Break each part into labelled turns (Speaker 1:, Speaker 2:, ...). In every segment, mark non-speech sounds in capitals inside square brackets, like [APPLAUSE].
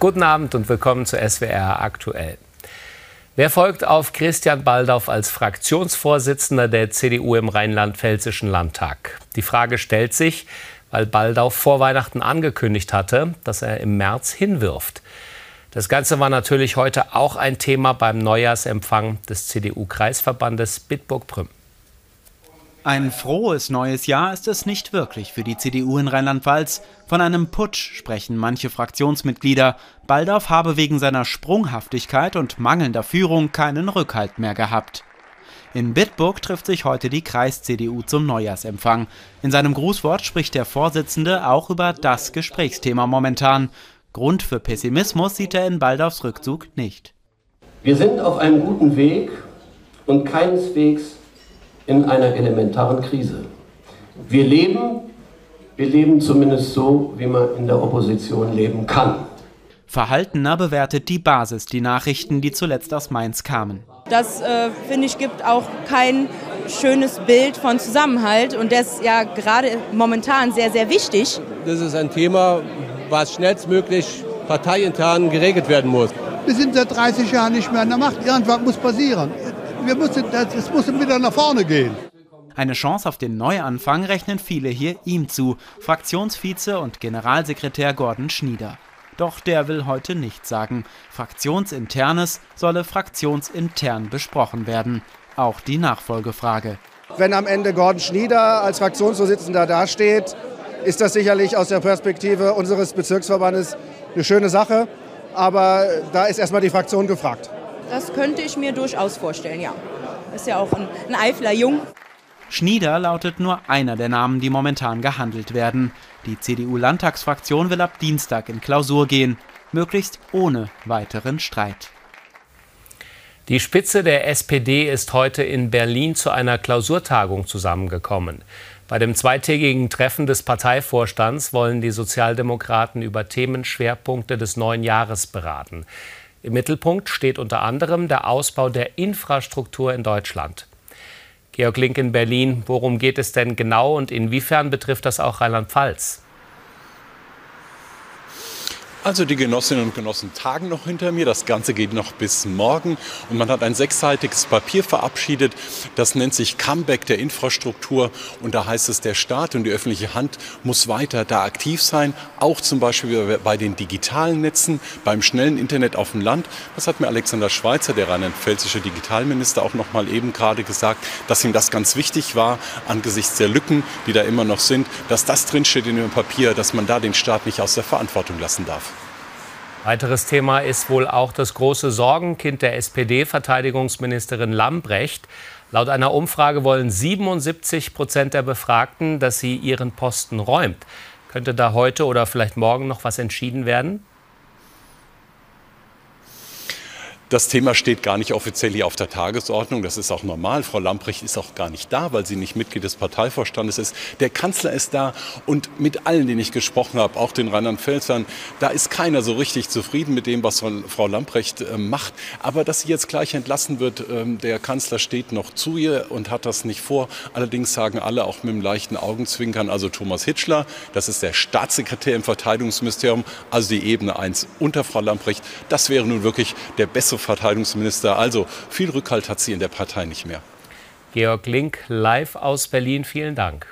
Speaker 1: Guten Abend und willkommen zu SWR aktuell. Wer folgt auf Christian Baldauf als Fraktionsvorsitzender der CDU im Rheinland-Pfälzischen Landtag? Die Frage stellt sich, weil Baldauf vor Weihnachten angekündigt hatte, dass er im März hinwirft. Das Ganze war natürlich heute auch ein Thema beim Neujahrsempfang des CDU-Kreisverbandes Bitburg-Prüm.
Speaker 2: Ein frohes neues Jahr ist es nicht wirklich für die CDU in Rheinland-Pfalz. Von einem Putsch sprechen manche Fraktionsmitglieder. Baldauf habe wegen seiner Sprunghaftigkeit und mangelnder Führung keinen Rückhalt mehr gehabt. In Bitburg trifft sich heute die Kreis-CDU zum Neujahrsempfang. In seinem Grußwort spricht der Vorsitzende auch über das Gesprächsthema momentan. Grund für Pessimismus sieht er in Baldaufs Rückzug nicht.
Speaker 3: Wir sind auf einem guten Weg und keineswegs in einer elementaren Krise. Wir leben, wir leben zumindest so, wie man in der Opposition leben kann.
Speaker 2: Verhaltener bewertet die Basis die Nachrichten, die zuletzt aus Mainz kamen.
Speaker 4: Das, äh, finde ich, gibt auch kein schönes Bild von Zusammenhalt und das ist ja gerade momentan sehr, sehr wichtig.
Speaker 5: Das ist ein Thema, was schnellstmöglich parteiintern geregelt werden muss.
Speaker 6: Wir sind seit 30 Jahren nicht mehr an der Macht. Irgendwas muss passieren wir müssen, es muss wieder nach vorne gehen.
Speaker 2: Eine Chance auf den Neuanfang rechnen viele hier ihm zu, Fraktionsvize und Generalsekretär Gordon Schnieder. Doch der will heute nichts sagen. Fraktionsinternes solle fraktionsintern besprochen werden. Auch die Nachfolgefrage.
Speaker 7: Wenn am Ende Gordon Schnieder als Fraktionsvorsitzender dasteht, ist das sicherlich aus der Perspektive unseres Bezirksverbandes eine schöne Sache. Aber da ist erstmal die Fraktion gefragt.
Speaker 4: Das könnte ich mir durchaus vorstellen, ja. Ist ja auch ein, ein Eifler Jung.
Speaker 2: Schnieder lautet nur einer der Namen, die momentan gehandelt werden. Die CDU-Landtagsfraktion will ab Dienstag in Klausur gehen, möglichst ohne weiteren Streit.
Speaker 1: Die Spitze der SPD ist heute in Berlin zu einer Klausurtagung zusammengekommen. Bei dem zweitägigen Treffen des Parteivorstands wollen die Sozialdemokraten über Themenschwerpunkte des neuen Jahres beraten. Im Mittelpunkt steht unter anderem der Ausbau der Infrastruktur in Deutschland. Georg Link in Berlin, worum geht es denn genau und inwiefern betrifft das auch Rheinland-Pfalz?
Speaker 8: Also die Genossinnen und Genossen tagen noch hinter mir. Das Ganze geht noch bis morgen. Und man hat ein sechsseitiges Papier verabschiedet. Das nennt sich Comeback der Infrastruktur. Und da heißt es, der Staat und die öffentliche Hand muss weiter da aktiv sein. Auch zum Beispiel bei den digitalen Netzen, beim schnellen Internet auf dem Land. Das hat mir Alexander Schweitzer, der rheinland-pfälzische Digitalminister, auch noch mal eben gerade gesagt, dass ihm das ganz wichtig war, angesichts der Lücken, die da immer noch sind, dass das drinsteht in dem Papier, dass man da den Staat nicht aus der Verantwortung lassen darf.
Speaker 1: Weiteres Thema ist wohl auch das große Sorgenkind der SPD-Verteidigungsministerin Lambrecht. Laut einer Umfrage wollen 77 Prozent der Befragten, dass sie ihren Posten räumt. Könnte da heute oder vielleicht morgen noch was entschieden werden?
Speaker 8: Das Thema steht gar nicht offiziell hier auf der Tagesordnung. Das ist auch normal. Frau Lamprecht ist auch gar nicht da, weil sie nicht Mitglied des Parteivorstandes ist. Der Kanzler ist da und mit allen, denen ich gesprochen habe, auch den Rheinland-Pfälzern, da ist keiner so richtig zufrieden mit dem, was Frau Lamprecht äh, macht. Aber dass sie jetzt gleich entlassen wird, ähm, der Kanzler steht noch zu ihr und hat das nicht vor. Allerdings sagen alle auch mit einem leichten Augenzwinkern, also Thomas Hitschler, das ist der Staatssekretär im Verteidigungsministerium, also die Ebene 1 unter Frau Lamprecht. Das wäre nun wirklich der bessere Verteidigungsminister. Also viel Rückhalt hat sie in der Partei nicht mehr.
Speaker 1: Georg Link live aus Berlin, vielen Dank.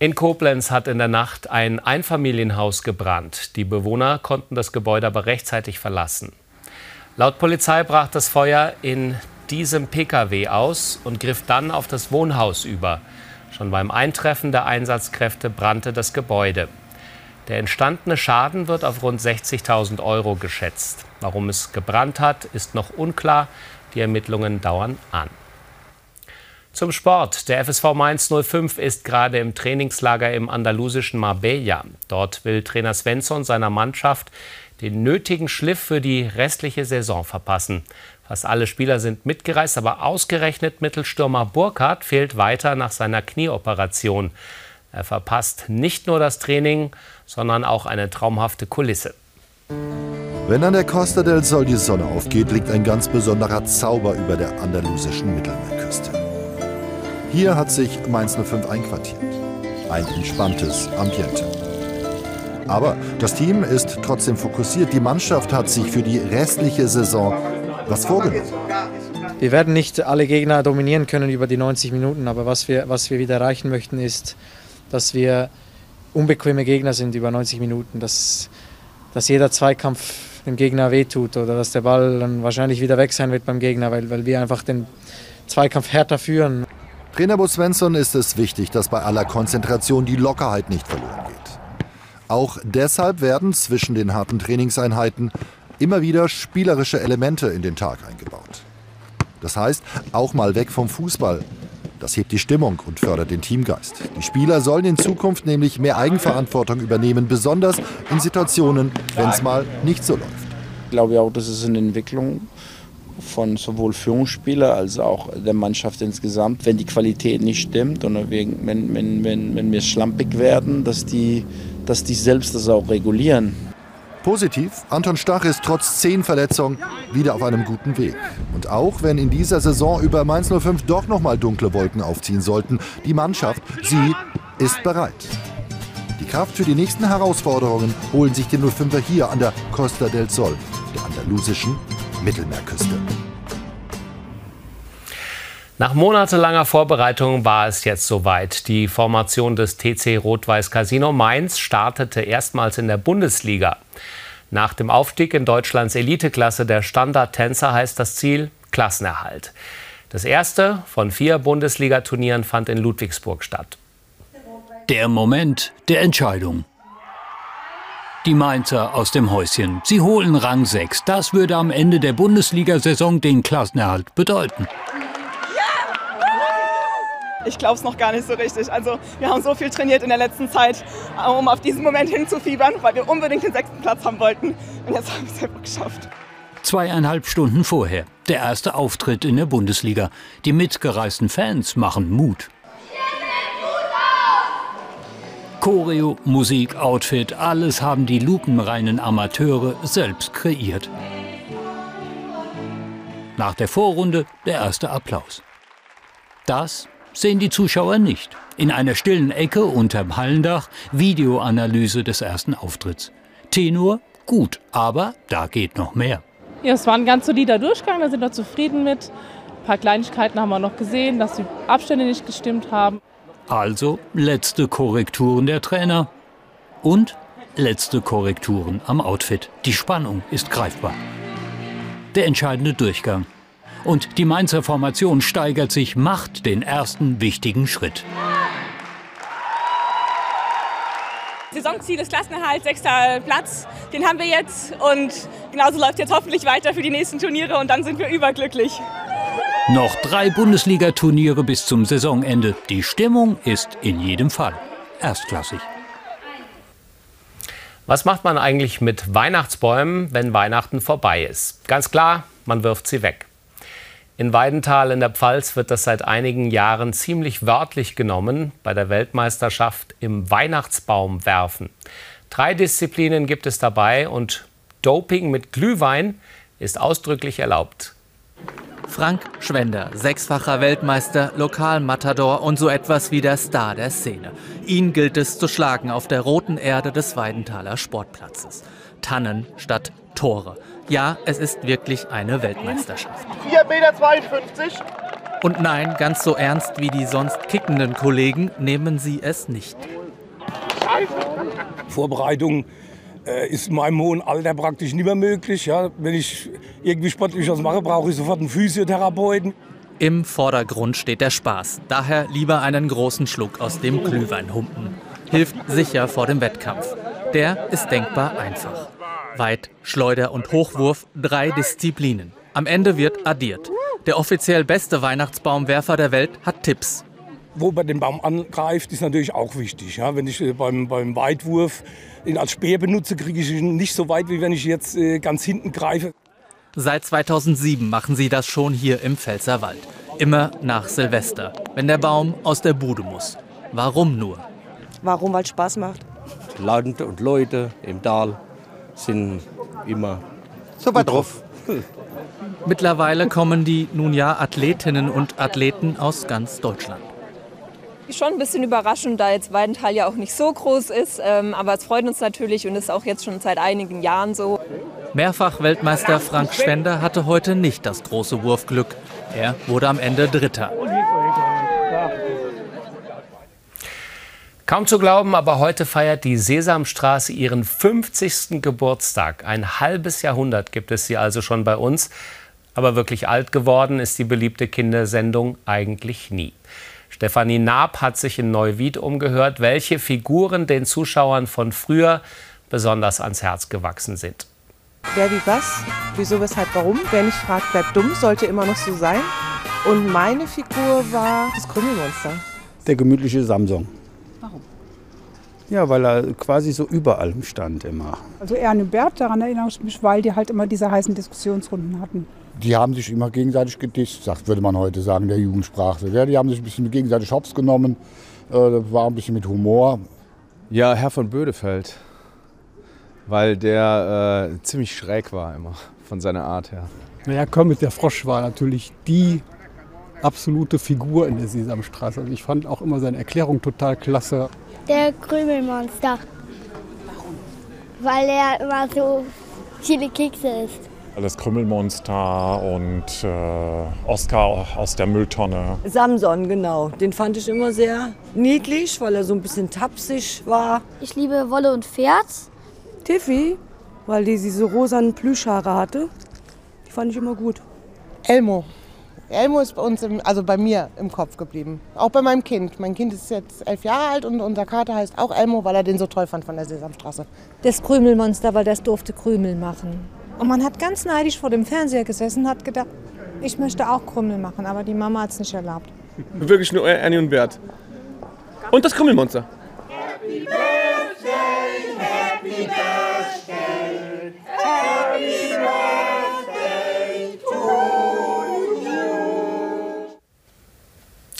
Speaker 1: In Koblenz hat in der Nacht ein Einfamilienhaus gebrannt. Die Bewohner konnten das Gebäude aber rechtzeitig verlassen. Laut Polizei brach das Feuer in diesem Pkw aus und griff dann auf das Wohnhaus über. Schon beim Eintreffen der Einsatzkräfte brannte das Gebäude. Der entstandene Schaden wird auf rund 60.000 Euro geschätzt. Warum es gebrannt hat, ist noch unklar. Die Ermittlungen dauern an. Zum Sport. Der FSV Mainz 05 ist gerade im Trainingslager im andalusischen Marbella. Dort will Trainer Svensson seiner Mannschaft den nötigen Schliff für die restliche Saison verpassen. Fast alle Spieler sind mitgereist, aber ausgerechnet Mittelstürmer Burkhardt fehlt weiter nach seiner Knieoperation. Er verpasst nicht nur das Training, sondern auch eine traumhafte Kulisse.
Speaker 9: Wenn an der Costa del Sol die Sonne aufgeht, liegt ein ganz besonderer Zauber über der andalusischen Mittelmeerküste. Hier hat sich Mainz 05 einquartiert. Ein entspanntes Ambiente. Aber das Team ist trotzdem fokussiert. Die Mannschaft hat sich für die restliche Saison was vorgenommen.
Speaker 10: Wir werden nicht alle Gegner dominieren können über die 90 Minuten, aber was wir, was wir wieder erreichen möchten, ist, dass wir unbequeme Gegner sind über 90 Minuten, dass, dass jeder Zweikampf dem Gegner wehtut oder dass der Ball dann wahrscheinlich wieder weg sein wird beim Gegner, weil, weil wir einfach den Zweikampf härter führen.
Speaker 9: Trainer Bo Svensson ist es wichtig, dass bei aller Konzentration die Lockerheit nicht verloren geht. Auch deshalb werden zwischen den harten Trainingseinheiten immer wieder spielerische Elemente in den Tag eingebaut. Das heißt, auch mal weg vom Fußball. Das hebt die Stimmung und fördert den Teamgeist. Die Spieler sollen in Zukunft nämlich mehr Eigenverantwortung übernehmen, besonders in Situationen, wenn es mal nicht so läuft.
Speaker 11: Ich glaube auch, das ist eine Entwicklung von sowohl Führungsspieler als auch der Mannschaft insgesamt, wenn die Qualität nicht stimmt und wenn, wenn, wenn, wenn wir schlampig werden, dass die, dass die selbst das auch regulieren.
Speaker 9: Positiv, Anton Stach ist trotz zehn Verletzungen wieder auf einem guten Weg. Und auch wenn in dieser Saison über Mainz 05 doch noch mal dunkle Wolken aufziehen sollten, die Mannschaft, sie ist bereit. Die Kraft für die nächsten Herausforderungen holen sich die 05er hier an der Costa del Sol, der andalusischen Mittelmeerküste.
Speaker 1: Nach monatelanger Vorbereitung war es jetzt soweit. Die Formation des TC Rot-Weiß Casino Mainz startete erstmals in der Bundesliga. Nach dem Aufstieg in Deutschlands Eliteklasse der Standardtänzer heißt das Ziel Klassenerhalt. Das erste von vier Bundesliga-Turnieren fand in Ludwigsburg statt.
Speaker 12: Der Moment der Entscheidung. Die Mainzer aus dem Häuschen. Sie holen Rang 6. Das würde am Ende der Bundesliga-Saison den Klassenerhalt bedeuten.
Speaker 13: Ich glaube es noch gar nicht so richtig. Also wir haben so viel trainiert in der letzten Zeit, um auf diesen Moment hinzufiebern, weil wir unbedingt den sechsten Platz haben wollten. Und jetzt haben wir es einfach geschafft.
Speaker 12: Zweieinhalb Stunden vorher, der erste Auftritt in der Bundesliga. Die mitgereisten Fans machen Mut. Choreo, Musik, Outfit, alles haben die lupenreinen Amateure selbst kreiert. Nach der Vorrunde der erste Applaus. Das sehen die Zuschauer nicht. In einer stillen Ecke unterm Hallendach Videoanalyse des ersten Auftritts. Tenor gut, aber da geht noch mehr.
Speaker 14: Ja, es war ein ganz solider Durchgang, da sind wir zufrieden mit. Ein paar Kleinigkeiten haben wir noch gesehen, dass die Abstände nicht gestimmt haben.
Speaker 12: Also letzte Korrekturen der Trainer und letzte Korrekturen am Outfit. Die Spannung ist greifbar. Der entscheidende Durchgang. Und die Mainzer Formation steigert sich, macht den ersten wichtigen Schritt.
Speaker 13: Saisonziel ist Klassenerhalt, sechster Platz. Den haben wir jetzt und genauso läuft jetzt hoffentlich weiter für die nächsten Turniere und dann sind wir überglücklich.
Speaker 12: Noch drei Bundesliga-Turniere bis zum Saisonende. Die Stimmung ist in jedem Fall erstklassig.
Speaker 1: Was macht man eigentlich mit Weihnachtsbäumen, wenn Weihnachten vorbei ist? Ganz klar, man wirft sie weg. In Weidenthal in der Pfalz wird das seit einigen Jahren ziemlich wörtlich genommen bei der Weltmeisterschaft im Weihnachtsbaum werfen. Drei Disziplinen gibt es dabei und Doping mit Glühwein ist ausdrücklich erlaubt.
Speaker 15: Frank Schwender, sechsfacher Weltmeister, Lokalmatador und so etwas wie der Star der Szene. Ihn gilt es zu schlagen auf der roten Erde des Weidenthaler Sportplatzes. Tannen statt Tore. Ja, es ist wirklich eine Weltmeisterschaft.
Speaker 16: 4,52 Meter.
Speaker 15: Und nein, ganz so ernst wie die sonst kickenden Kollegen nehmen sie es nicht.
Speaker 17: Vorbereitung äh, ist in meinem hohen Alter praktisch nicht mehr möglich. Ja. Wenn ich irgendwie sportlich was mache, brauche ich sofort einen Physiotherapeuten.
Speaker 15: Im Vordergrund steht der Spaß. Daher lieber einen großen Schluck aus dem Glühwein humpen. Hilft sicher vor dem Wettkampf. Der ist denkbar einfach. Weit, Schleuder und Hochwurf, drei Disziplinen. Am Ende wird addiert. Der offiziell beste Weihnachtsbaumwerfer der Welt hat Tipps.
Speaker 17: Wo man den Baum angreift, ist natürlich auch wichtig. Ja, wenn ich äh, beim, beim Weitwurf ihn als Speer benutze, kriege ich ihn nicht so weit, wie wenn ich jetzt äh, ganz hinten greife.
Speaker 15: Seit 2007 machen sie das schon hier im Pfälzerwald. Immer nach Silvester, wenn der Baum aus der Bude muss. Warum nur?
Speaker 18: Warum? Weil es Spaß macht.
Speaker 5: Land und Leute im Tal sind immer
Speaker 18: so weit drauf. [LAUGHS]
Speaker 15: Mittlerweile kommen die nun ja Athletinnen und Athleten aus ganz Deutschland.
Speaker 19: Schon ein bisschen überraschend, da jetzt Weidenthal ja auch nicht so groß ist. Ähm, aber es freut uns natürlich und ist auch jetzt schon seit einigen Jahren so.
Speaker 15: Mehrfach-Weltmeister Frank Schwender hatte heute nicht das große Wurfglück. Er wurde am Ende Dritter.
Speaker 1: Kaum zu glauben, aber heute feiert die Sesamstraße ihren 50. Geburtstag. Ein halbes Jahrhundert gibt es sie also schon bei uns. Aber wirklich alt geworden ist die beliebte Kindersendung eigentlich nie. Stefanie Naab hat sich in Neuwied umgehört, welche Figuren den Zuschauern von früher besonders ans Herz gewachsen sind.
Speaker 20: Wer wie was, wieso, weshalb, warum. Wer nicht fragt, bleibt dumm, sollte immer noch so sein. Und meine Figur war das Krümelmonster.
Speaker 21: Der gemütliche Samsung.
Speaker 20: Warum?
Speaker 21: Ja, weil er quasi so über allem stand immer.
Speaker 22: Also Erne Bert, daran erinnere ich mich, weil die halt immer diese heißen Diskussionsrunden hatten.
Speaker 21: Die haben sich immer gegenseitig gedisst, sagt, würde man heute sagen, der Jugendsprache. Ja, die haben sich ein bisschen gegenseitig Hops genommen, äh, war ein bisschen mit Humor.
Speaker 23: Ja, Herr von Bödefeld, weil der äh, ziemlich schräg war immer von seiner Art her.
Speaker 22: Naja, Kermit der Frosch war natürlich die absolute Figur in der Sesamstraße. Also ich fand auch immer seine Erklärung total klasse.
Speaker 24: Der Krümelmonster. Warum? Weil er immer so viele Kekse isst.
Speaker 25: Das Krümmelmonster und äh, Oscar aus der Mülltonne.
Speaker 26: Samson, genau. Den fand ich immer sehr niedlich, weil er so ein bisschen tapsig war.
Speaker 24: Ich liebe Wolle und Pferd.
Speaker 26: Tiffy, weil die diese rosanen Plüschhaare hatte. Die fand ich immer gut.
Speaker 27: Elmo. Elmo ist bei uns, im, also bei mir im Kopf geblieben. Auch bei meinem Kind. Mein Kind ist jetzt elf Jahre alt und unser Kater heißt auch Elmo, weil er den so toll fand von der Sesamstraße.
Speaker 28: Das Krümelmonster, weil das durfte Krümel machen. Und man hat ganz neidisch vor dem Fernseher gesessen und hat gedacht, ich möchte auch Krümel machen, aber die Mama hat es nicht erlaubt.
Speaker 29: Wirklich nur Annie und Bert. Und das Krümmelmonster.
Speaker 30: Happy Birthday, Happy Birthday,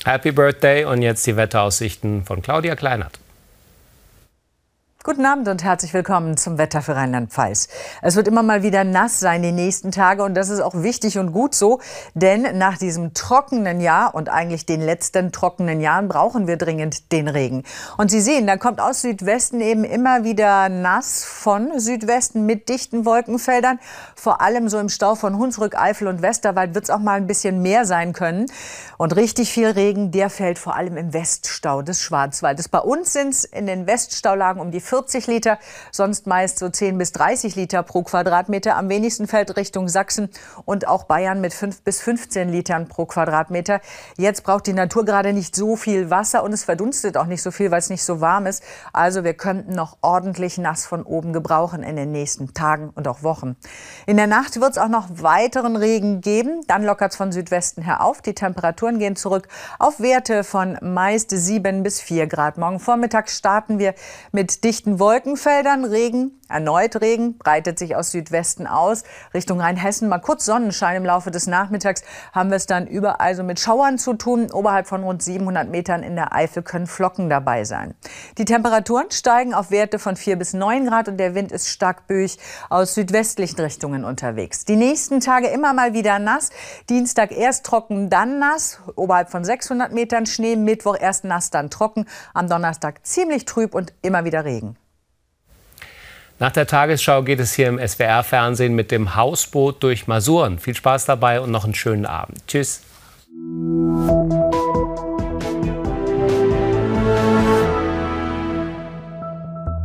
Speaker 30: Happy Birthday
Speaker 1: und jetzt die Wetteraussichten von Claudia Kleinert.
Speaker 31: Guten Abend und herzlich willkommen zum Wetter für Rheinland-Pfalz. Es wird immer mal wieder nass sein die nächsten Tage und das ist auch wichtig und gut so, denn nach diesem trockenen Jahr und eigentlich den letzten trockenen Jahren brauchen wir dringend den Regen. Und Sie sehen, da kommt aus Südwesten eben immer wieder nass von Südwesten mit dichten Wolkenfeldern. Vor allem so im Stau von Hunsrück, Eifel und Westerwald wird es auch mal ein bisschen mehr sein können. Und richtig viel Regen, der fällt vor allem im Weststau des Schwarzwaldes. Bei uns sind es in den Weststaulagen um die 40 Liter, sonst meist so 10 bis 30 Liter pro Quadratmeter. Am wenigsten fällt Richtung Sachsen und auch Bayern mit 5 bis 15 Litern pro Quadratmeter. Jetzt braucht die Natur gerade nicht so viel Wasser und es verdunstet auch nicht so viel, weil es nicht so warm ist. Also wir könnten noch ordentlich nass von oben gebrauchen in den nächsten Tagen und auch Wochen. In der Nacht wird es auch noch weiteren Regen geben. Dann lockert es von Südwesten her auf. Die Temperaturen gehen zurück auf Werte von meist 7 bis 4 Grad. Morgen Vormittag starten wir mit dichten Wolkenfeldern. Regen, erneut Regen, breitet sich aus Südwesten aus. Richtung Rheinhessen mal kurz Sonnenschein im Laufe des Nachmittags. Haben wir es dann überall so mit Schauern zu tun. Oberhalb von rund 700 Metern in der Eifel können Flocken dabei sein. Die Temperaturen steigen auf Werte von 4 bis 9 Grad und der Wind ist stark böig aus südwestlichen Richtungen unterwegs. Die nächsten Tage immer mal wieder nass. Dienstag erst trocken, dann nass. Oberhalb von 600 Metern Schnee. Mittwoch erst nass, dann trocken. Am Donnerstag ziemlich trüb und immer wieder Regen.
Speaker 1: Nach der Tagesschau geht es hier im SWR-Fernsehen mit dem Hausboot durch Masuren. Viel Spaß dabei und noch einen schönen Abend. Tschüss.